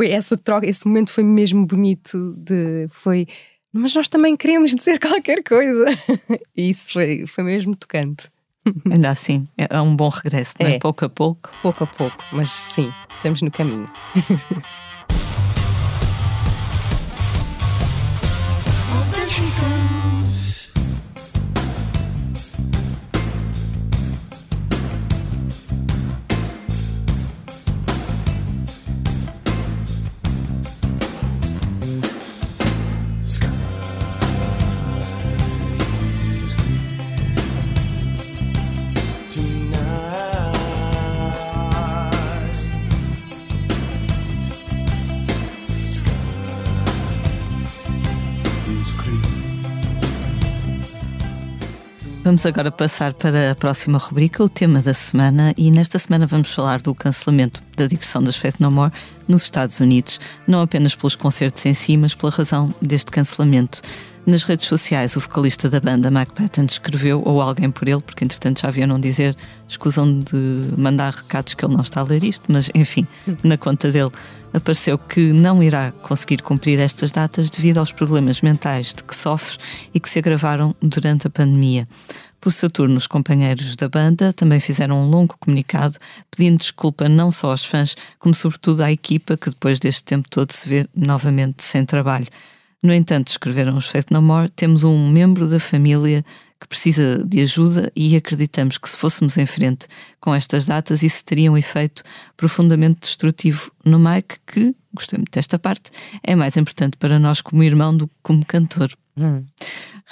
foi essa troca, esse momento foi mesmo bonito. De, foi, mas nós também queremos dizer [laughs] qualquer coisa. e isso foi, foi mesmo tocante. [laughs] Ainda assim, é um bom regresso, é? é? Pouco a pouco. Pouco a pouco, mas sim, estamos no caminho. [laughs] Vamos agora passar para a próxima rubrica, o tema da semana, e nesta semana vamos falar do cancelamento da digressão das Faith No More nos Estados Unidos, não apenas pelos concertos em si, mas pela razão deste cancelamento. Nas redes sociais, o vocalista da banda, Mike Patton, escreveu, ou alguém por ele, porque entretanto já não dizer, escusam de mandar recados que ele não está a ler isto, mas enfim, na conta dele apareceu que não irá conseguir cumprir estas datas devido aos problemas mentais de que sofre e que se agravaram durante a pandemia. Por seu turno, os companheiros da banda também fizeram um longo comunicado pedindo desculpa não só aos fãs, como sobretudo à equipa que depois deste tempo todo se vê novamente sem trabalho. No entanto, escreveram os Faith No More, temos um membro da família que precisa de ajuda e acreditamos que se fôssemos em frente com estas datas, isso teria um efeito profundamente destrutivo no Mike, que, gostei muito desta parte, é mais importante para nós como irmão do que como cantor. Hum.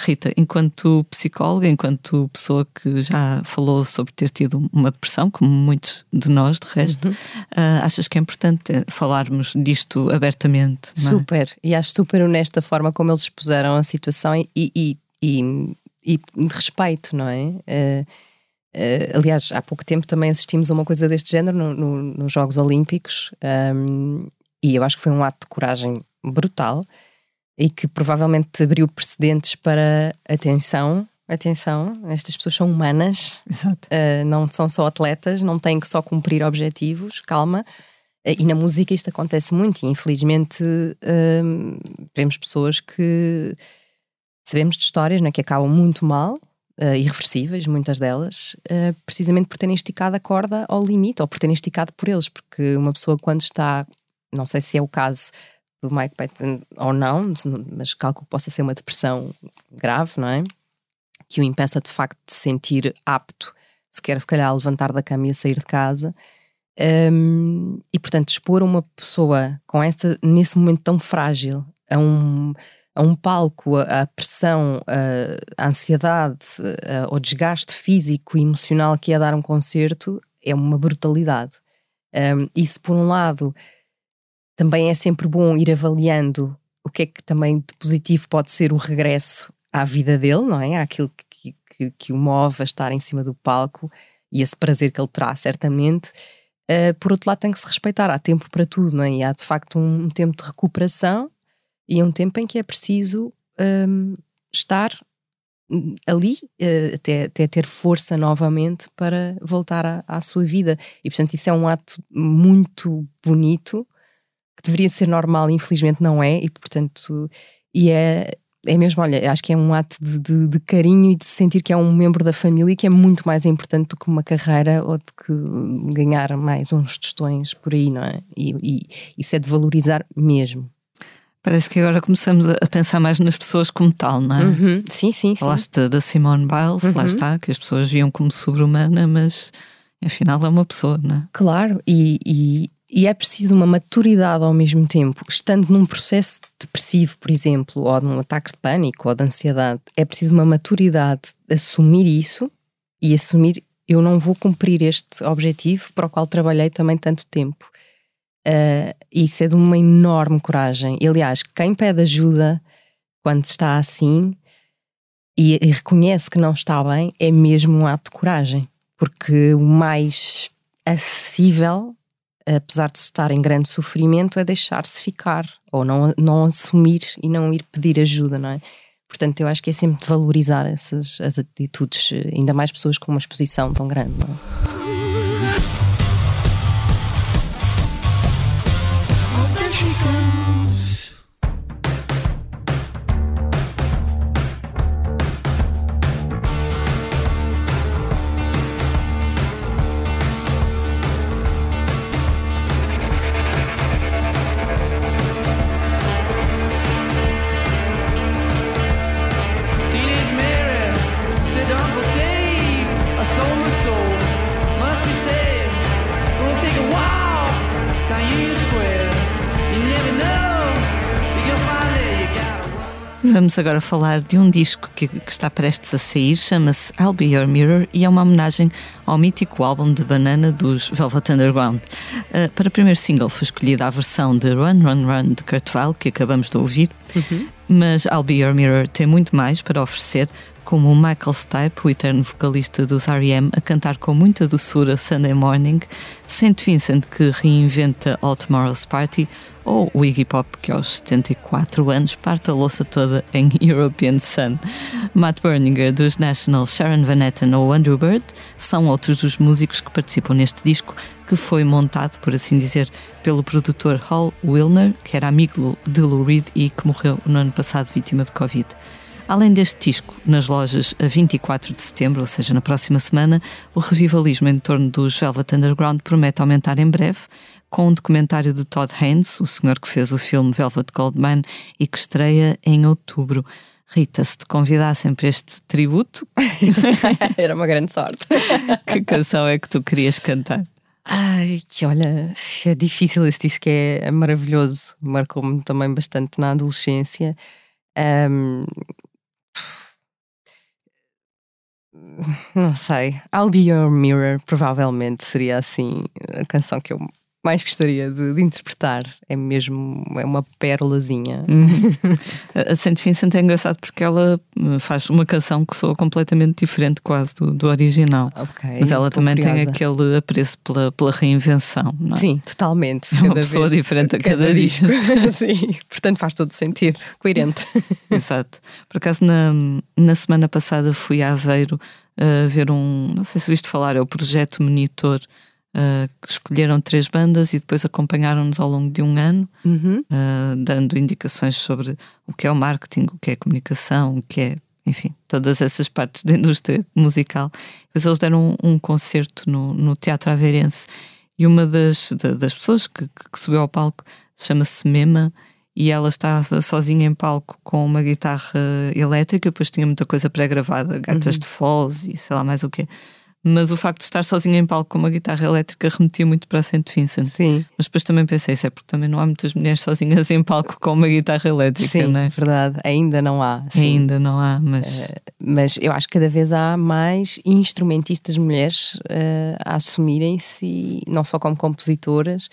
Rita, enquanto psicóloga, enquanto pessoa que já falou sobre ter tido uma depressão, como muitos de nós, de resto, uhum. uh, achas que é importante falarmos disto abertamente? É? Super, e acho super honesta a forma como eles expuseram a situação e, e, e, e de respeito, não é? Uh, uh, aliás, há pouco tempo também assistimos a uma coisa deste género no, no, nos Jogos Olímpicos. Um, e eu acho que foi um ato de coragem brutal e que provavelmente abriu precedentes para atenção. Atenção, estas pessoas são humanas, uh, não são só atletas, não têm que só cumprir objetivos, calma. Uh, e na música isto acontece muito, e infelizmente uh, vemos pessoas que sabemos de histórias né, que acabam muito mal, irreversíveis, muitas delas, precisamente por terem esticado a corda ao limite, ou por terem esticado por eles, porque uma pessoa quando está, não sei se é o caso do Mike Patton ou não, mas calculo que possa ser uma depressão grave, não é? Que o impeça de facto de se sentir apto, se quer se calhar levantar da cama e a sair de casa. Um, e portanto, expor uma pessoa com essa, nesse momento tão frágil a um, a um palco, a, a pressão, a, a ansiedade, a, o desgaste físico e emocional que é dar um concerto é uma brutalidade. Um, isso, por um lado, também é sempre bom ir avaliando o que é que também de positivo pode ser o regresso à vida dele, não é? Àquilo que, que, que o move a estar em cima do palco e esse prazer que ele terá, certamente. Uh, por outro lado, tem que se respeitar, há tempo para tudo, não é? E há de facto um, um tempo de recuperação e um tempo em que é preciso um, estar ali uh, até, até ter força novamente para voltar à, à sua vida. E portanto, isso é um ato muito bonito que deveria ser normal, infelizmente não é, e portanto, e é, é mesmo, olha, acho que é um ato de, de, de, carinho e de sentir que é um membro da família que é muito mais importante do que uma carreira ou de que ganhar mais uns tostões por aí, não é? E, e isso é de valorizar mesmo. Parece que agora começamos a pensar mais nas pessoas como tal, não é? Uhum. Sim, sim, sim. Falaste da Simone Biles, uhum. lá está, que as pessoas viam como sobre-humana, mas afinal é uma pessoa, não é? Claro, e, e, e é preciso uma maturidade ao mesmo tempo. Estando num processo depressivo, por exemplo, ou num ataque de pânico ou de ansiedade, é preciso uma maturidade de assumir isso e assumir eu não vou cumprir este objetivo para o qual trabalhei também tanto tempo. Uh, isso é de uma enorme coragem. Aliás, quem pede ajuda quando está assim e, e reconhece que não está bem é mesmo um ato de coragem, porque o mais acessível apesar de estar em grande sofrimento, é deixar-se ficar ou não, não assumir e não ir pedir ajuda, não é? Portanto, eu acho que é sempre valorizar essas as atitudes, ainda mais pessoas com uma exposição tão grande, não é? Vamos agora falar de um disco que, que está prestes a sair, chama-se I'll Be Your Mirror e é uma homenagem ao mítico álbum de Banana dos Velvet Underground. Uh, para o primeiro single foi escolhida a versão de Run, Run, Run de Kurt Weill, que acabamos de ouvir, uhum. mas I'll Be Your Mirror tem muito mais para oferecer, como o Michael Stipe, o eterno vocalista dos R.E.M., a cantar com muita doçura Sunday Morning, St. Vincent, que reinventa All Tomorrow's Party, ou o Iggy Pop, que aos 74 anos parte a louça toda em [laughs] European Sun. Matt Berninger, dos National, Sharon Van Etten ou Andrew Bird são outros dos músicos que participam neste disco, que foi montado, por assim dizer, pelo produtor Hal Wilner, que era amigo de Lou Reed e que morreu no ano passado vítima de Covid. Além deste disco, nas lojas a 24 de setembro, ou seja, na próxima semana, o revivalismo em torno dos Velvet Underground promete aumentar em breve, com um documentário de Todd Haynes, o senhor que fez o filme Velvet Goldmine e que estreia em outubro. Rita, se te convidassem para este tributo, [laughs] era uma grande sorte. [laughs] que canção é que tu querias cantar? Ai, que olha, é difícil esse disco, é, é maravilhoso. Marcou-me também bastante na adolescência. Um, não sei. I'll Be Your Mirror, provavelmente seria assim a canção que eu mais gostaria de, de, interpretar. É mesmo é uma pérolazinha. Uhum. a Saint Vincent é engraçado porque ela eh, faz uma canção que soa completamente diferente quase do, do original. Okay, Mas ela também curiosa. tem aquele apreço pela, pela reinvenção. Não é? Sim, totalmente. É uma pessoa diferente a cada, cada disco. [laughs] Sim, portanto faz todo sentido. Coerente. [laughs] Exato. Por acaso, na, na semana passada fui a Aveiro uh, ver um. Não sei se viste falar, é o Projeto Monitor Uh, escolheram três bandas e depois acompanharam-nos ao longo de um ano, uhum. uh, dando indicações sobre o que é o marketing, o que é a comunicação, o que é, enfim, todas essas partes da indústria musical. Depois eles deram um, um concerto no, no, Teatro Aveirense e uma das, de, das pessoas que, que, subiu ao palco chama-se Mema e ela estava sozinha em palco com uma guitarra elétrica, depois tinha muita coisa pré-gravada, gatas uhum. de Foz e sei lá mais o que mas o facto de estar sozinha em palco com uma guitarra elétrica remetia muito para a Saint Vincent. Sim. Mas depois também pensei, isso é porque também não há muitas mulheres sozinhas em palco com uma guitarra elétrica, sim, não é? verdade. Ainda não há. Sim. Ainda não há, mas. Uh, mas eu acho que cada vez há mais instrumentistas mulheres uh, a assumirem-se, não só como compositoras,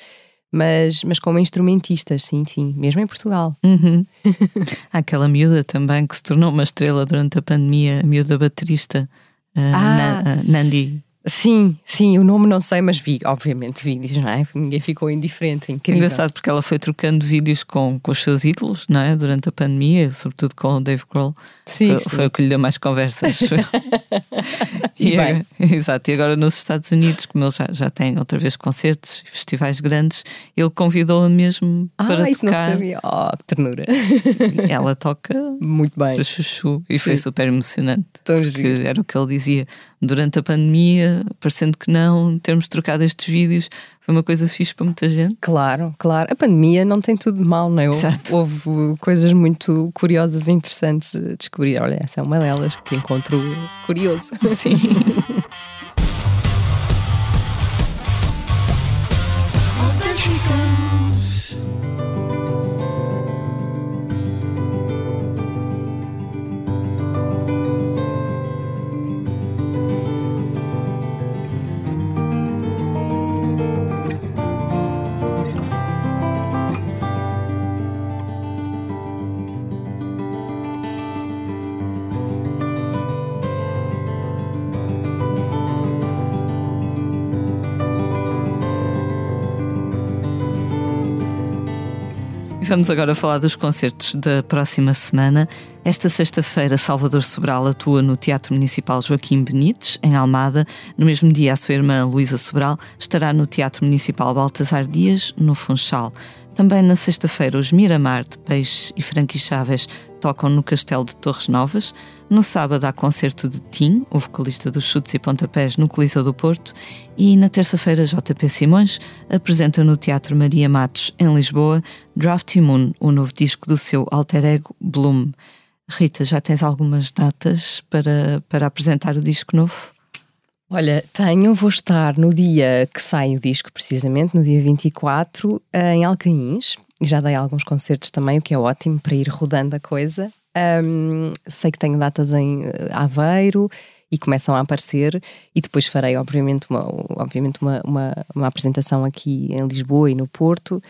mas, mas como instrumentistas, sim, sim, mesmo em Portugal. Uhum. [laughs] Há aquela miúda também que se tornou uma estrela durante a pandemia, a miúda baterista. Ah, Na, Nandi. Sim, sim, o nome não sei, mas vi, obviamente, vídeos, não é? Ninguém ficou indiferente, incrível. Engraçado porque ela foi trocando vídeos com, com os seus ídolos, não é? Durante a pandemia, sobretudo com o Dave Grohl. Sim, foi, sim. foi o que lhe deu mais conversas. [laughs] e, e [laughs] exato, e agora nos Estados Unidos, como ele já, já tem outra vez concertos e festivais grandes, ele convidou-a mesmo ah, para isso tocar. Não sabia. Oh, que ternura. ela toca muito bem. Para chuchu. E sim. foi super emocionante. Tão porque era o que ele dizia durante a pandemia, parecendo que não, termos trocado estes vídeos foi uma coisa fixe para muita gente. Claro, claro. A pandemia não tem tudo de mal, não é? Houve, houve, coisas muito curiosas e interessantes a descobrir. Olha, essa é uma delas que encontro curioso. Sim. [laughs] Vamos agora falar dos concertos da próxima semana. Esta sexta-feira, Salvador Sobral atua no Teatro Municipal Joaquim Benites, em Almada. No mesmo dia, a sua irmã Luísa Sobral estará no Teatro Municipal Baltasar Dias, no Funchal. Também na sexta-feira, os Miramar de Peixe e Franqui Chaves tocam no Castelo de Torres Novas. No sábado há concerto de Tim, o vocalista dos Chutes e Pontapés, no Coliseu do Porto. E na terça-feira, JP Simões apresenta no Teatro Maria Matos, em Lisboa, Drafty Moon, o novo disco do seu alter ego Bloom. Rita, já tens algumas datas para, para apresentar o disco novo? Olha, tenho, vou estar no dia que sai o disco, precisamente, no dia 24, em Alcaíns. Já dei alguns concertos também, o que é ótimo para ir rodando a coisa. Um, sei que tenho datas em eh, Aveiro e começam a aparecer, e depois farei, obviamente, uma, obviamente uma, uma, uma apresentação aqui em Lisboa e no Porto.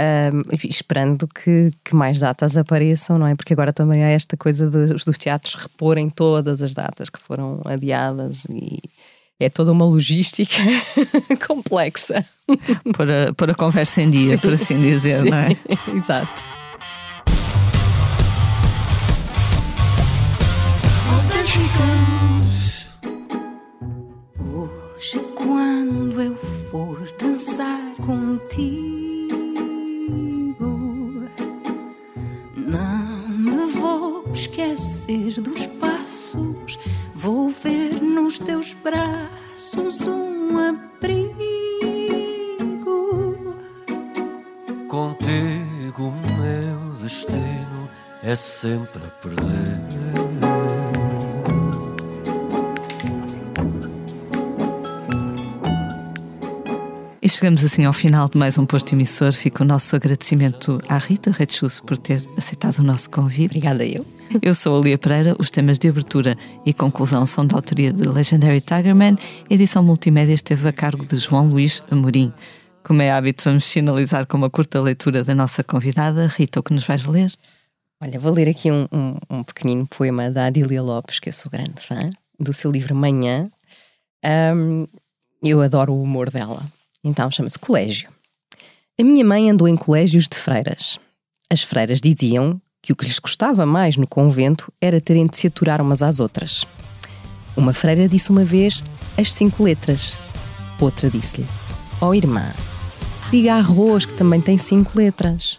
Um, esperando que, que, mais datas apareçam, não é? Porque agora também há esta coisa de, dos teatros reporem todas as datas que foram adiadas e é toda uma logística [laughs] complexa. Por a, por a conversa em dia, por assim dizer, Sim. não é? [laughs] Exato. Hoje, quando eu for dançar contigo, não me vou esquecer dos passos, vou ver nos teus braços um abrigo. Contigo, meu destino é sempre a perder. Chegamos assim ao final de mais um posto emissor. Fica o nosso agradecimento à Rita Redchus por ter aceitado o nosso convite. Obrigada eu. Eu sou a Lia Pereira. Os temas de abertura e conclusão são da autoria de Legendary Tigerman. A edição multimédia esteve a cargo de João Luís Amorim. Como é hábito, vamos finalizar com uma curta leitura da nossa convidada. Rita, o que nos vais ler? Olha, vou ler aqui um, um, um pequenino poema da Adília Lopes, que eu sou grande fã, do seu livro Manhã. Um, eu adoro o humor dela. Então chama-se Colégio. A minha mãe andou em colégios de freiras. As freiras diziam que o que lhes gostava mais no convento era terem de se aturar umas às outras. Uma freira disse uma vez as cinco letras. Outra disse-lhe: Ó oh, irmã, diga arroz que também tem cinco letras.